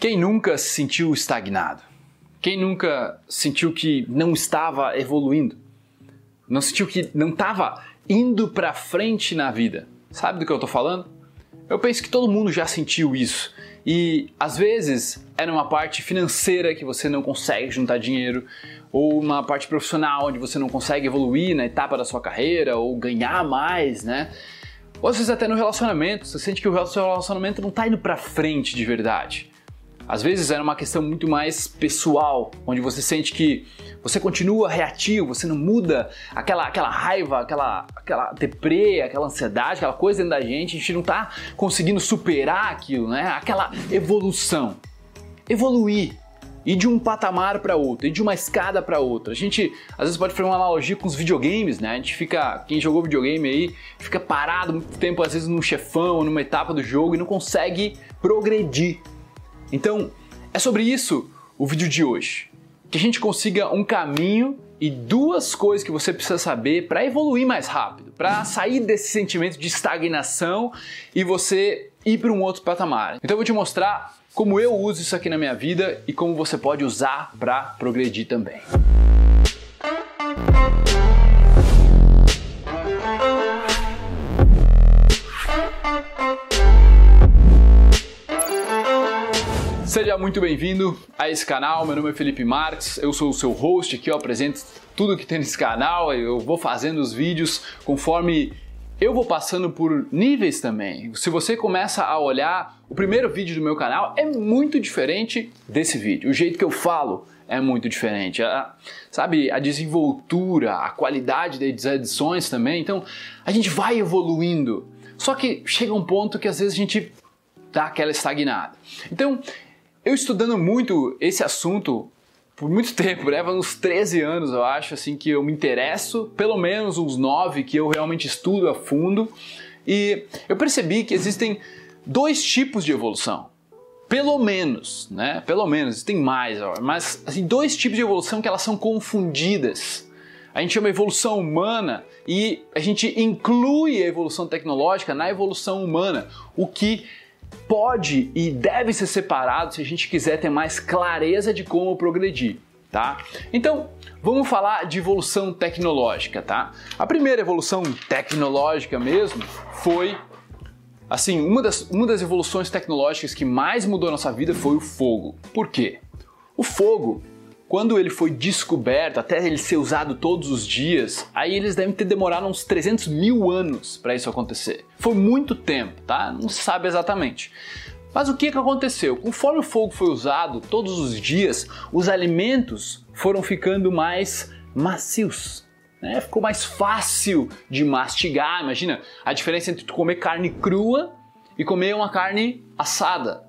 Quem nunca se sentiu estagnado? Quem nunca sentiu que não estava evoluindo? Não sentiu que não estava indo para frente na vida? Sabe do que eu estou falando? Eu penso que todo mundo já sentiu isso. E às vezes é numa parte financeira que você não consegue juntar dinheiro, ou uma parte profissional onde você não consegue evoluir na etapa da sua carreira, ou ganhar mais, né? Ou às vezes até no relacionamento, você sente que o seu relacionamento não está indo para frente de verdade. Às vezes era uma questão muito mais pessoal, onde você sente que você continua reativo, você não muda aquela, aquela raiva, aquela, aquela deprê, aquela ansiedade, aquela coisa dentro da gente, a gente não está conseguindo superar aquilo, né? Aquela evolução. Evoluir. Ir de um patamar para outro, ir de uma escada para outra. A gente às vezes pode fazer uma analogia com os videogames, né? A gente fica, quem jogou videogame aí, fica parado muito tempo, às vezes num chefão, numa etapa do jogo e não consegue progredir. Então, é sobre isso o vídeo de hoje. Que a gente consiga um caminho e duas coisas que você precisa saber para evoluir mais rápido, para sair desse sentimento de estagnação e você ir para um outro patamar. Então eu vou te mostrar como eu uso isso aqui na minha vida e como você pode usar para progredir também. Seja muito bem-vindo a esse canal. Meu nome é Felipe Marques, eu sou o seu host aqui, eu apresento tudo que tem nesse canal. Eu vou fazendo os vídeos conforme eu vou passando por níveis também. Se você começa a olhar, o primeiro vídeo do meu canal é muito diferente desse vídeo. O jeito que eu falo é muito diferente. A, sabe, a desenvoltura, a qualidade das edições também. Então, a gente vai evoluindo. Só que chega um ponto que às vezes a gente dá aquela estagnada. Então, eu estudando muito esse assunto por muito tempo, leva uns 13 anos, eu acho, assim, que eu me interesso, pelo menos uns 9 que eu realmente estudo a fundo, e eu percebi que existem dois tipos de evolução. Pelo menos, né? Pelo menos, tem mais, mas assim, dois tipos de evolução que elas são confundidas. A gente chama evolução humana e a gente inclui a evolução tecnológica na evolução humana, o que pode e deve ser separado se a gente quiser ter mais clareza de como progredir, tá? Então, vamos falar de evolução tecnológica, tá? A primeira evolução tecnológica mesmo foi assim, uma das, uma das evoluções tecnológicas que mais mudou a nossa vida foi o fogo. Por quê? O fogo quando ele foi descoberto, até ele ser usado todos os dias, aí eles devem ter demorado uns 300 mil anos para isso acontecer. Foi muito tempo, tá? Não se sabe exatamente. Mas o que, que aconteceu? Conforme o fogo foi usado todos os dias, os alimentos foram ficando mais macios. Né? Ficou mais fácil de mastigar. Imagina a diferença entre tu comer carne crua e comer uma carne assada.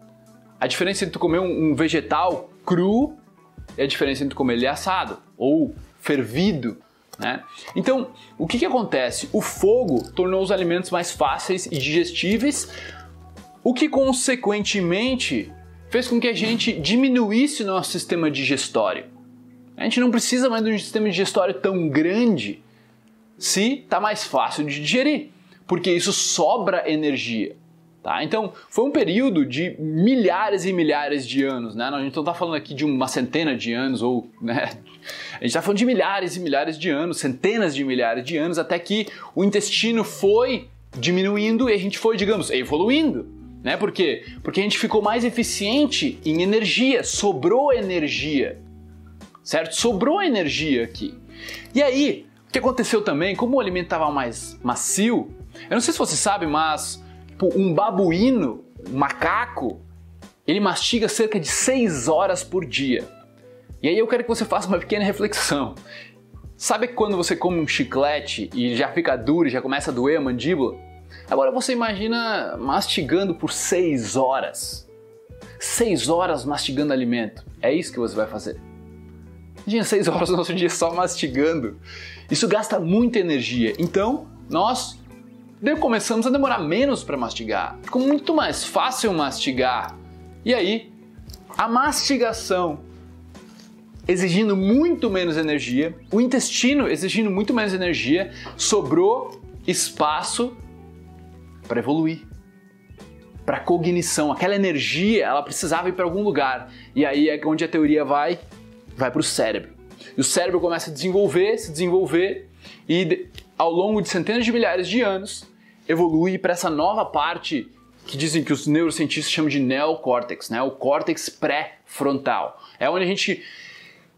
A diferença entre tu comer um, um vegetal cru é a diferença entre comer ele assado ou fervido. Né? Então, o que, que acontece? O fogo tornou os alimentos mais fáceis e digestíveis, o que consequentemente fez com que a gente diminuísse o nosso sistema digestório. A gente não precisa mais de um sistema digestório tão grande se está mais fácil de digerir, porque isso sobra energia. Tá? Então, foi um período de milhares e milhares de anos. Né? A gente não está falando aqui de uma centena de anos, ou né? a gente está falando de milhares e milhares de anos, centenas de milhares de anos, até que o intestino foi diminuindo e a gente foi, digamos, evoluindo. Né? Por quê? Porque a gente ficou mais eficiente em energia, sobrou energia. Certo? Sobrou energia aqui. E aí, o que aconteceu também, como o alimento estava mais macio, eu não sei se você sabe, mas Tipo, um babuíno, um macaco, ele mastiga cerca de 6 horas por dia. E aí eu quero que você faça uma pequena reflexão. Sabe quando você come um chiclete e já fica duro e já começa a doer a mandíbula? Agora você imagina mastigando por 6 horas. 6 horas mastigando alimento. É isso que você vai fazer. Imagina 6 horas do nosso dia só mastigando. Isso gasta muita energia. Então, nós Daí começamos a demorar menos para mastigar. Ficou muito mais fácil mastigar. E aí, a mastigação exigindo muito menos energia, o intestino exigindo muito menos energia, sobrou espaço para evoluir, para cognição. Aquela energia, ela precisava ir para algum lugar. E aí é onde a teoria vai, vai para o cérebro. E o cérebro começa a desenvolver, se desenvolver e ao longo de centenas de milhares de anos evolui para essa nova parte que dizem que os neurocientistas chamam de neocórtex, né? O córtex pré-frontal. É onde a gente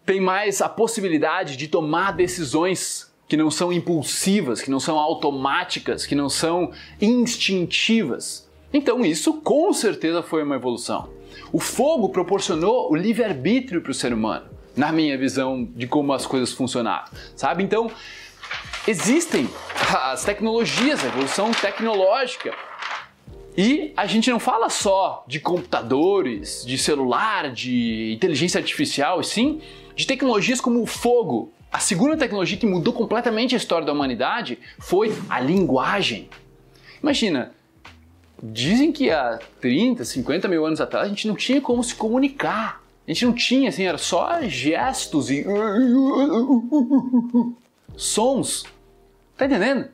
tem mais a possibilidade de tomar decisões que não são impulsivas, que não são automáticas, que não são instintivas. Então isso com certeza foi uma evolução. O fogo proporcionou o livre-arbítrio para o ser humano, na minha visão de como as coisas funcionaram, sabe? Então existem as tecnologias, a evolução tecnológica. E a gente não fala só de computadores, de celular, de inteligência artificial, e sim de tecnologias como o fogo. A segunda tecnologia que mudou completamente a história da humanidade foi a linguagem. Imagina, dizem que há 30, 50 mil anos atrás a gente não tinha como se comunicar. A gente não tinha, assim, era só gestos e sons. Tá entendendo?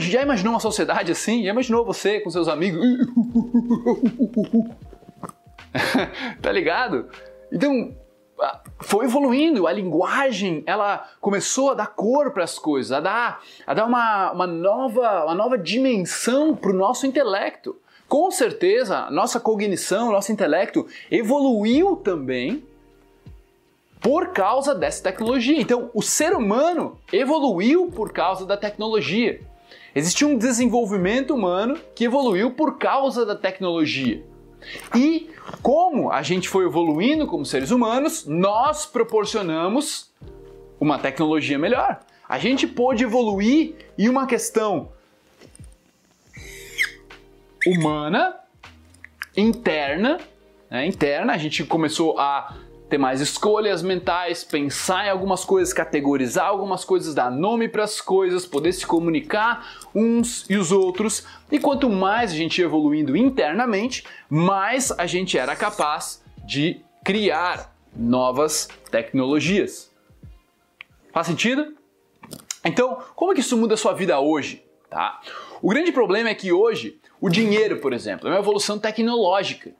já imaginou uma sociedade assim? Já imaginou você com seus amigos? tá ligado? Então, foi evoluindo, a linguagem ela começou a dar cor para as coisas, a dar, a dar uma, uma, nova, uma nova dimensão para o nosso intelecto. Com certeza, nossa cognição, nosso intelecto evoluiu também por causa dessa tecnologia. Então, o ser humano evoluiu por causa da tecnologia. Existe um desenvolvimento humano que evoluiu por causa da tecnologia. E como a gente foi evoluindo como seres humanos, nós proporcionamos uma tecnologia melhor. A gente pôde evoluir em uma questão humana, interna, né, interna, a gente começou a ter mais escolhas mentais, pensar em algumas coisas, categorizar algumas coisas, dar nome para as coisas, poder se comunicar uns e os outros. E quanto mais a gente ia evoluindo internamente, mais a gente era capaz de criar novas tecnologias. Faz sentido? Então, como é que isso muda a sua vida hoje? Tá? O grande problema é que hoje o dinheiro, por exemplo, é uma evolução tecnológica.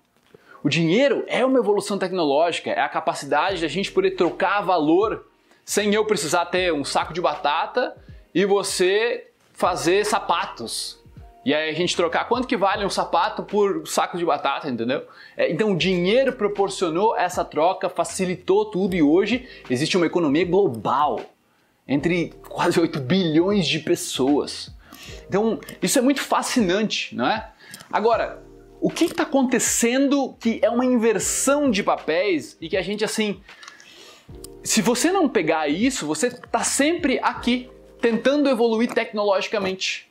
O dinheiro é uma evolução tecnológica, é a capacidade da gente poder trocar valor sem eu precisar ter um saco de batata e você fazer sapatos. E aí a gente trocar quanto que vale um sapato por saco de batata, entendeu? É, então o dinheiro proporcionou essa troca, facilitou tudo e hoje existe uma economia global entre quase 8 bilhões de pessoas. Então isso é muito fascinante, não é? Agora, o que está acontecendo que é uma inversão de papéis e que a gente assim. Se você não pegar isso, você está sempre aqui tentando evoluir tecnologicamente.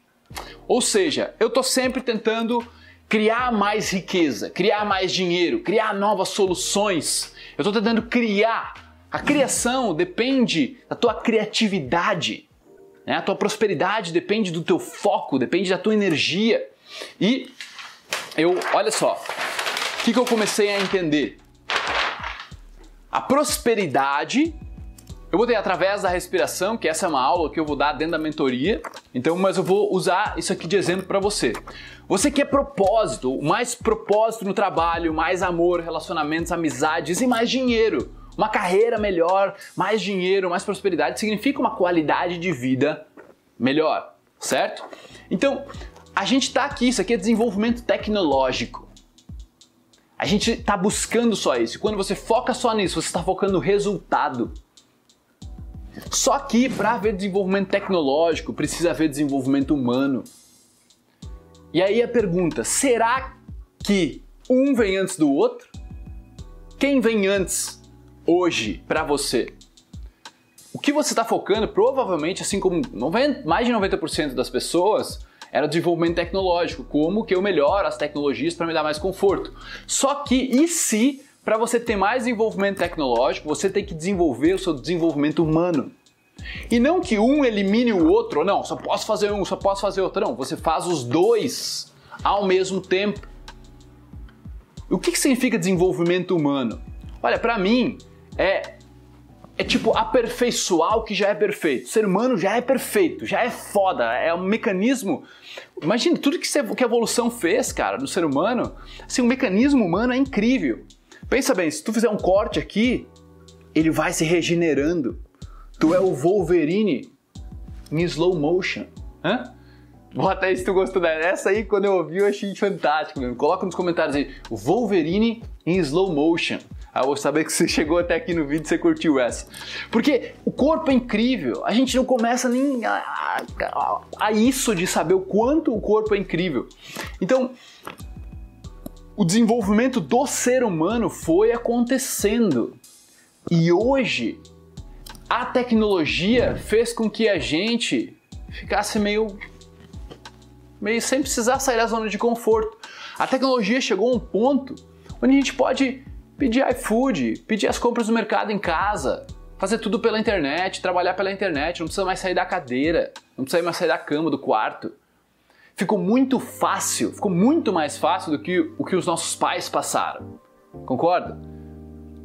Ou seja, eu estou sempre tentando criar mais riqueza, criar mais dinheiro, criar novas soluções. Eu estou tentando criar. A criação depende da tua criatividade. Né? A tua prosperidade depende do teu foco, depende da tua energia. E eu, olha só, o que, que eu comecei a entender? A prosperidade eu vou ter através da respiração, que essa é uma aula que eu vou dar dentro da mentoria. Então, mas eu vou usar isso aqui de exemplo para você. Você quer propósito, mais propósito no trabalho, mais amor, relacionamentos, amizades e mais dinheiro. Uma carreira melhor, mais dinheiro, mais prosperidade significa uma qualidade de vida melhor, certo? Então, a gente está aqui, isso aqui é desenvolvimento tecnológico. A gente está buscando só isso. Quando você foca só nisso, você está focando no resultado. Só que para haver desenvolvimento tecnológico, precisa haver desenvolvimento humano. E aí a pergunta: será que um vem antes do outro? Quem vem antes hoje para você? O que você está focando, provavelmente, assim como 90, mais de 90% das pessoas, era o desenvolvimento tecnológico, como que eu melhoro as tecnologias para me dar mais conforto. Só que e se para você ter mais desenvolvimento tecnológico, você tem que desenvolver o seu desenvolvimento humano. E não que um elimine o outro, não, só posso fazer um, só posso fazer outro, não, você faz os dois ao mesmo tempo. O que, que significa desenvolvimento humano? Olha, para mim é é tipo aperfeiçoar o que já é perfeito. O ser humano já é perfeito, já é foda, é um mecanismo. Imagina tudo que, que a evolução fez, cara, no ser humano. Assim, o mecanismo humano é incrível. Pensa bem, se tu fizer um corte aqui, ele vai se regenerando. Tu é o Wolverine em slow motion. Hã? Bota aí se tu gostou dessa. Essa aí, quando eu ouvi, eu achei fantástico. Mesmo. Coloca nos comentários aí. Wolverine em slow motion. Ah, eu vou saber que você chegou até aqui no vídeo e você curtiu essa. Porque o corpo é incrível. A gente não começa nem a, a, a isso de saber o quanto o corpo é incrível. Então, o desenvolvimento do ser humano foi acontecendo. E hoje, a tecnologia fez com que a gente ficasse meio meio sem precisar sair da zona de conforto. A tecnologia chegou a um ponto onde a gente pode pedir iFood, pedir as compras do mercado em casa, fazer tudo pela internet, trabalhar pela internet, não precisa mais sair da cadeira, não precisa mais sair da cama, do quarto. Ficou muito fácil, ficou muito mais fácil do que o que os nossos pais passaram. Concorda?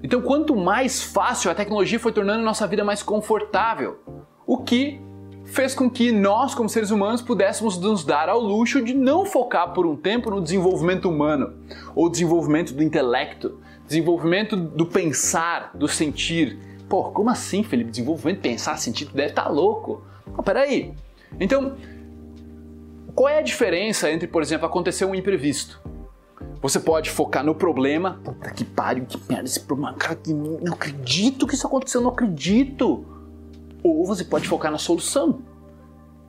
Então, quanto mais fácil a tecnologia foi tornando nossa vida mais confortável, o que fez com que nós, como seres humanos, pudéssemos nos dar ao luxo de não focar por um tempo no desenvolvimento humano ou desenvolvimento do intelecto, desenvolvimento do pensar, do sentir. Pô, como assim, Felipe? Desenvolvimento, pensar, sentir, tu deve estar tá louco. Não, peraí. Então, qual é a diferença entre, por exemplo, acontecer um imprevisto? Você pode focar no problema. Puta que pariu, que merda esse problema. Cara, que não acredito que isso aconteceu, não acredito ou você pode focar na solução.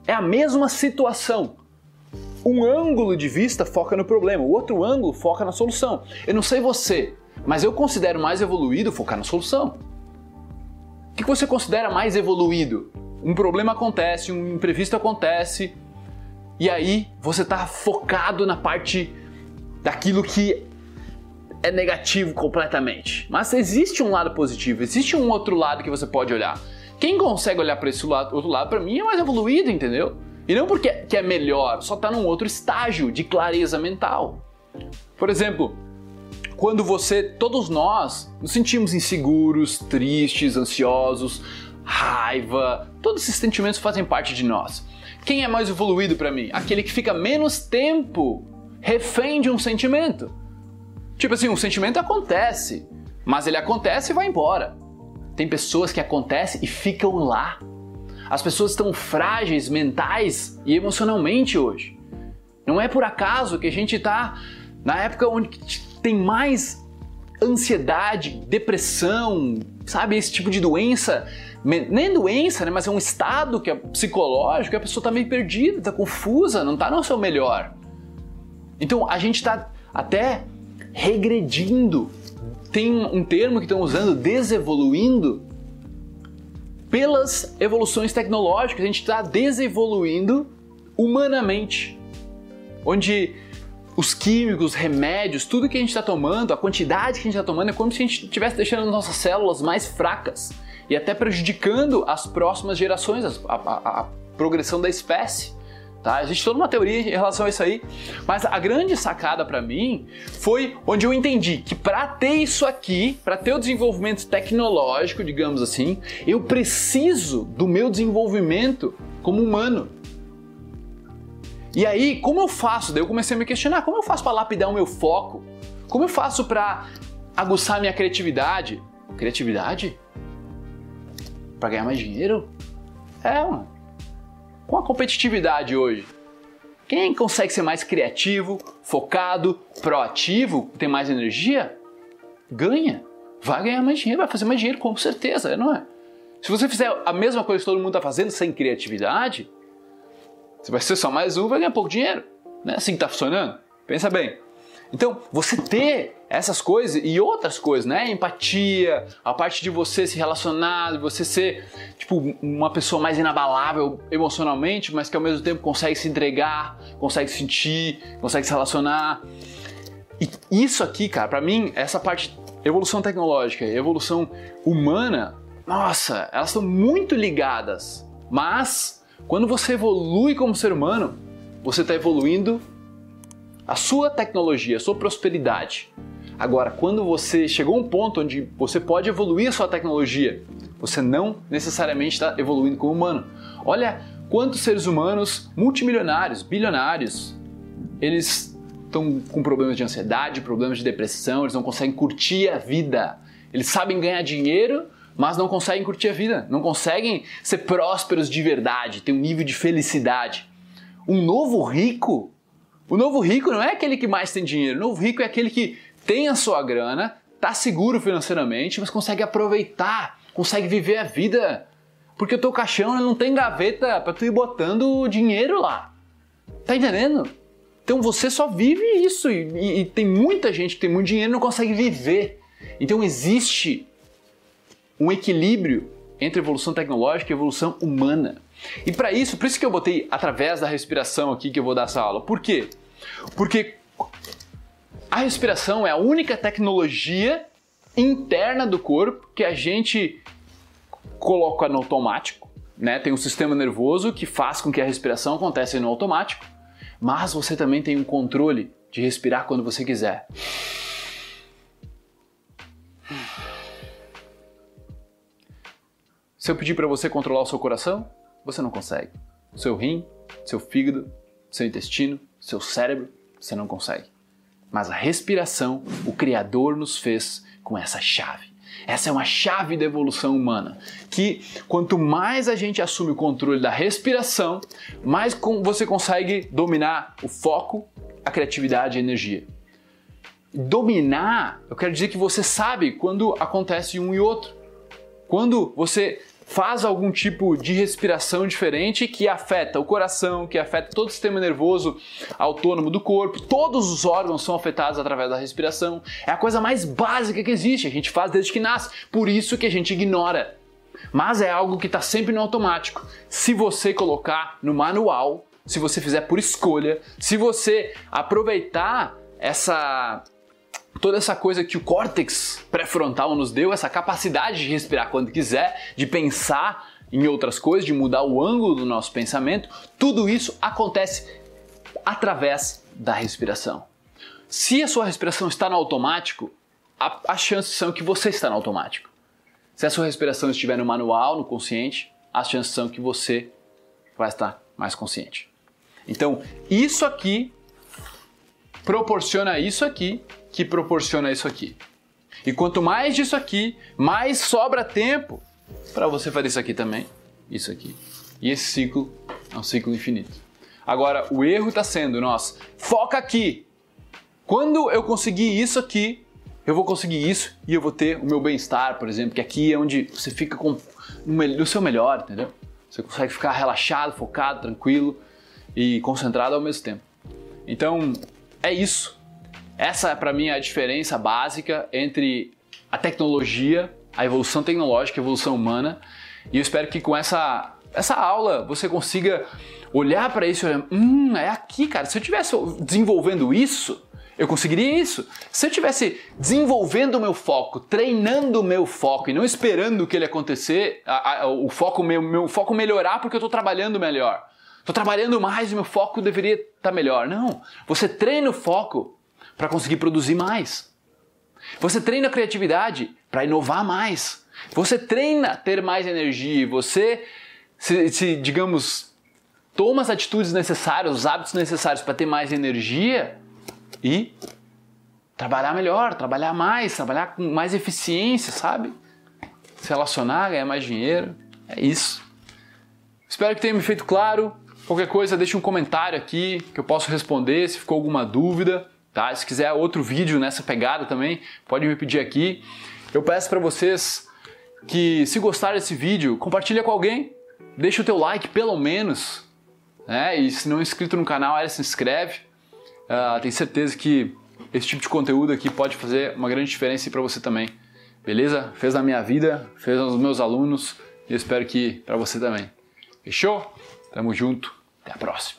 É a mesma situação. Um ângulo de vista foca no problema, o outro ângulo foca na solução. Eu não sei você, mas eu considero mais evoluído focar na solução. O que você considera mais evoluído? Um problema acontece, um imprevisto acontece, e aí você está focado na parte daquilo que é negativo completamente. Mas existe um lado positivo, existe um outro lado que você pode olhar. Quem consegue olhar para esse lado, outro lado, para mim é mais evoluído, entendeu? E não porque que é melhor, só está num outro estágio de clareza mental. Por exemplo, quando você, todos nós, nos sentimos inseguros, tristes, ansiosos, raiva, todos esses sentimentos fazem parte de nós. Quem é mais evoluído para mim? Aquele que fica menos tempo refém de um sentimento. Tipo assim, um sentimento acontece, mas ele acontece e vai embora. Tem pessoas que acontecem e ficam lá. As pessoas estão frágeis mentais e emocionalmente hoje. Não é por acaso que a gente está na época onde tem mais ansiedade, depressão, sabe, esse tipo de doença, nem doença, né, mas é um estado que é psicológico, a pessoa está meio perdida, está confusa, não está no seu melhor. Então a gente está até regredindo tem um termo que estão usando, desevoluindo. Pelas evoluções tecnológicas, a gente está desevoluindo humanamente. Onde os químicos, remédios, tudo que a gente está tomando, a quantidade que a gente está tomando, é como se a gente estivesse deixando as nossas células mais fracas e até prejudicando as próximas gerações, a, a, a progressão da espécie. Tá? Existe toda uma teoria em relação a isso aí, mas a grande sacada para mim foi onde eu entendi que para ter isso aqui, para ter o desenvolvimento tecnológico, digamos assim, eu preciso do meu desenvolvimento como humano. E aí, como eu faço? Daí eu comecei a me questionar, como eu faço para lapidar o meu foco? Como eu faço para aguçar minha criatividade? Criatividade? Para ganhar mais dinheiro? É, mano com a competitividade hoje? Quem consegue ser mais criativo, focado, proativo, tem mais energia, ganha. Vai ganhar mais dinheiro, vai fazer mais dinheiro com certeza, não é? Se você fizer a mesma coisa que todo mundo está fazendo sem criatividade, você vai ser só mais um, vai ganhar pouco dinheiro. Não é assim que está funcionando? Pensa bem. Então, você ter essas coisas e outras coisas, né? Empatia, a parte de você se relacionar, de você ser, tipo, uma pessoa mais inabalável emocionalmente, mas que ao mesmo tempo consegue se entregar, consegue sentir, consegue se relacionar. E isso aqui, cara, para mim, essa parte evolução tecnológica e evolução humana, nossa, elas estão muito ligadas. Mas quando você evolui como ser humano, você está evoluindo a sua tecnologia, a sua prosperidade. Agora, quando você chegou a um ponto onde você pode evoluir a sua tecnologia, Você não necessariamente está evoluindo como humano. Olha quantos seres humanos multimilionários, bilionários, eles estão com problemas de ansiedade, problemas de depressão, eles não conseguem curtir a vida. Eles sabem ganhar dinheiro, mas não conseguem curtir a vida, não conseguem ser prósperos de verdade, ter um nível de felicidade. Um novo rico, o novo rico não é aquele que mais tem dinheiro, o novo rico é aquele que tem a sua grana, está seguro financeiramente, mas consegue aproveitar, consegue viver a vida. Porque o teu caixão não tem gaveta para tu ir botando dinheiro lá. Tá entendendo? Então você só vive isso e, e, e tem muita gente que tem muito dinheiro e não consegue viver. Então existe um equilíbrio entre evolução tecnológica e evolução humana. E para isso, por isso que eu botei através da respiração aqui que eu vou dar essa aula. Por quê? Porque a respiração é a única tecnologia interna do corpo que a gente coloca no automático, né? Tem um sistema nervoso que faz com que a respiração aconteça no automático, mas você também tem um controle de respirar quando você quiser. Se eu pedir para você controlar o seu coração, você não consegue. Seu rim, seu fígado, seu intestino, seu cérebro, você não consegue. Mas a respiração, o Criador nos fez com essa chave. Essa é uma chave da evolução humana. Que quanto mais a gente assume o controle da respiração, mais você consegue dominar o foco, a criatividade e a energia. Dominar, eu quero dizer que você sabe quando acontece um e outro. Quando você faz algum tipo de respiração diferente que afeta o coração, que afeta todo o sistema nervoso autônomo do corpo, todos os órgãos são afetados através da respiração. É a coisa mais básica que existe, a gente faz desde que nasce, por isso que a gente ignora. Mas é algo que está sempre no automático. Se você colocar no manual, se você fizer por escolha, se você aproveitar essa toda essa coisa que o córtex pré-frontal nos deu, essa capacidade de respirar quando quiser, de pensar em outras coisas, de mudar o ângulo do nosso pensamento, tudo isso acontece através da respiração. Se a sua respiração está no automático, as chances são que você está no automático. Se a sua respiração estiver no manual, no consciente, as chances são que você vai estar mais consciente. Então, isso aqui proporciona isso aqui que proporciona isso aqui. E quanto mais disso aqui, mais sobra tempo para você fazer isso aqui também, isso aqui. E esse ciclo é um ciclo infinito. Agora, o erro está sendo, nós, foca aqui. Quando eu conseguir isso aqui, eu vou conseguir isso e eu vou ter o meu bem-estar, por exemplo, que aqui é onde você fica com o seu melhor, entendeu? Você consegue ficar relaxado, focado, tranquilo e concentrado ao mesmo tempo. Então, é isso. Essa é para mim a diferença básica entre a tecnologia, a evolução tecnológica, a evolução humana. E eu espero que com essa essa aula você consiga olhar para isso e olhar, hum, é aqui, cara. Se eu tivesse desenvolvendo isso, eu conseguiria isso. Se eu tivesse desenvolvendo o meu foco, treinando o meu foco e não esperando que ele acontecer, a, a, o foco meu, meu foco melhorar porque eu estou trabalhando melhor. Estou trabalhando mais e meu foco deveria estar tá melhor. Não, você treina o foco para conseguir produzir mais. Você treina a criatividade para inovar mais. Você treina ter mais energia. Você, se, se, digamos, toma as atitudes necessárias, os hábitos necessários para ter mais energia e trabalhar melhor, trabalhar mais, trabalhar com mais eficiência, sabe? Se relacionar, ganhar mais dinheiro. É isso. Espero que tenha me feito claro. Qualquer coisa, deixe um comentário aqui que eu posso responder se ficou alguma dúvida. Tá? Se quiser outro vídeo nessa pegada também, pode me pedir aqui. Eu peço para vocês que se gostar desse vídeo, compartilha com alguém, deixa o teu like pelo menos, né? E se não é inscrito no canal, aí se inscreve. Uh, tenho certeza que esse tipo de conteúdo aqui pode fazer uma grande diferença para você também. Beleza? Fez na minha vida, fez nos meus alunos e espero que para você também. Fechou? Tamo junto. Até a próxima.